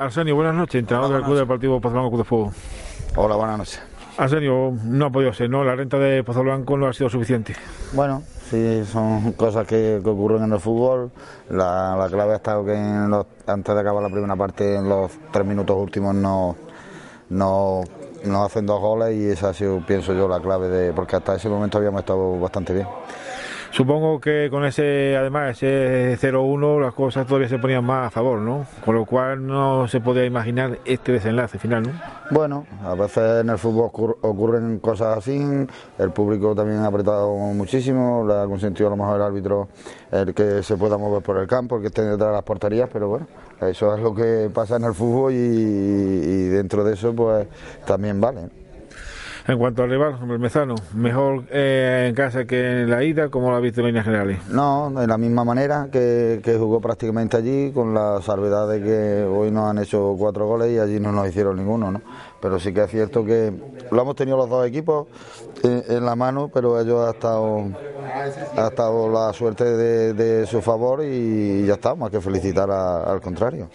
Arsenio, buenas noches, entrenador del Club Deportivo Pozo Blanco Club de Fútbol. Hola, buenas noches. Arsenio, no ha podido ser, ¿no? La renta de Pozo Blanco no ha sido suficiente. Bueno, sí, son cosas que, que ocurren en el fútbol. La, la clave ha estado que en los- antes de acabar la primera parte, en los tres minutos últimos, no, no, no hacen dos goles y esa ha sido, pienso yo, la clave de. porque hasta ese momento habíamos estado bastante bien. Supongo que con ese, además, ese 0-1, las cosas todavía se ponían más a favor, ¿no? Con lo cual no se podía imaginar este desenlace final, ¿no? Bueno, a veces en el fútbol ocurr- ocurren cosas así, el público también ha apretado muchísimo, le ha consentido a lo mejor el árbitro el que se pueda mover por el campo, el que esté detrás de las porterías, pero bueno, eso es lo que pasa en el fútbol y, y dentro de eso pues también vale. En cuanto al rival, el Mezano, mejor eh, en casa que en la ida, como lo ha visto en líneas generales. No, de la misma manera que, jugó prácticamente allí, con la salvedad de que hoy nos han hecho cuatro goles y allí no nos hicieron ninguno, ¿no? Pero sí que es cierto que lo hemos tenido los dos equipos en, en la mano, pero ellos ha estado, ha estado la suerte de, de su favor y ya está, más que felicitar al contrario.